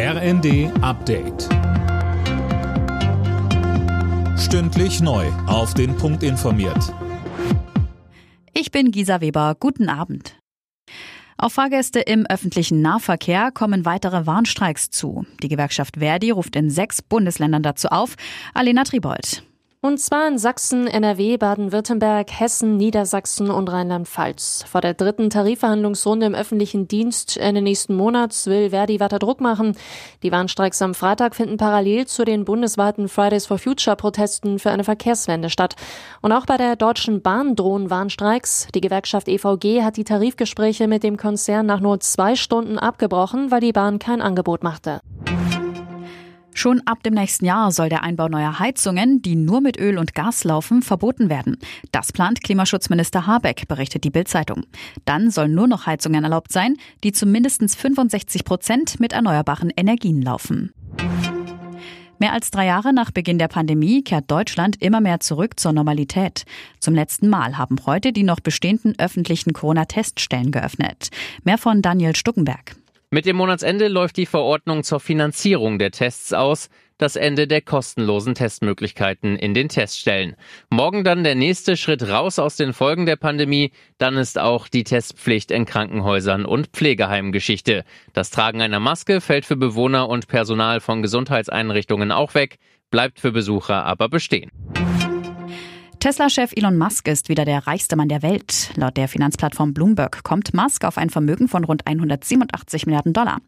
RND Update. Stündlich neu. Auf den Punkt informiert. Ich bin Gisa Weber. Guten Abend. Auf Fahrgäste im öffentlichen Nahverkehr kommen weitere Warnstreiks zu. Die Gewerkschaft Verdi ruft in sechs Bundesländern dazu auf. Alena Tribold. Und zwar in Sachsen, NRW, Baden-Württemberg, Hessen, Niedersachsen und Rheinland-Pfalz. Vor der dritten Tarifverhandlungsrunde im öffentlichen Dienst Ende nächsten Monats will Verdi weiter Druck machen. Die Warnstreiks am Freitag finden parallel zu den bundesweiten Fridays for Future Protesten für eine Verkehrswende statt. Und auch bei der Deutschen Bahn drohen Warnstreiks. Die Gewerkschaft EVG hat die Tarifgespräche mit dem Konzern nach nur zwei Stunden abgebrochen, weil die Bahn kein Angebot machte. Schon ab dem nächsten Jahr soll der Einbau neuer Heizungen, die nur mit Öl und Gas laufen, verboten werden. Das plant Klimaschutzminister Habeck, berichtet die Bild-Zeitung. Dann sollen nur noch Heizungen erlaubt sein, die zu mindestens 65 Prozent mit erneuerbaren Energien laufen. Mehr als drei Jahre nach Beginn der Pandemie kehrt Deutschland immer mehr zurück zur Normalität. Zum letzten Mal haben heute die noch bestehenden öffentlichen Corona-Teststellen geöffnet. Mehr von Daniel Stuckenberg. Mit dem Monatsende läuft die Verordnung zur Finanzierung der Tests aus, das Ende der kostenlosen Testmöglichkeiten in den Teststellen. Morgen dann der nächste Schritt raus aus den Folgen der Pandemie, dann ist auch die Testpflicht in Krankenhäusern und Pflegeheimen Geschichte. Das Tragen einer Maske fällt für Bewohner und Personal von Gesundheitseinrichtungen auch weg, bleibt für Besucher aber bestehen. Tesla-Chef Elon Musk ist wieder der reichste Mann der Welt. Laut der Finanzplattform Bloomberg kommt Musk auf ein Vermögen von rund 187 Milliarden Dollar.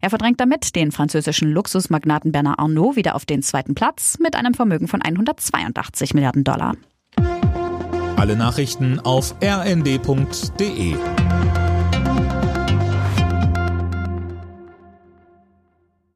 Er verdrängt damit den französischen Luxusmagnaten Bernard Arnault wieder auf den zweiten Platz mit einem Vermögen von 182 Milliarden Dollar. Alle Nachrichten auf rnd.de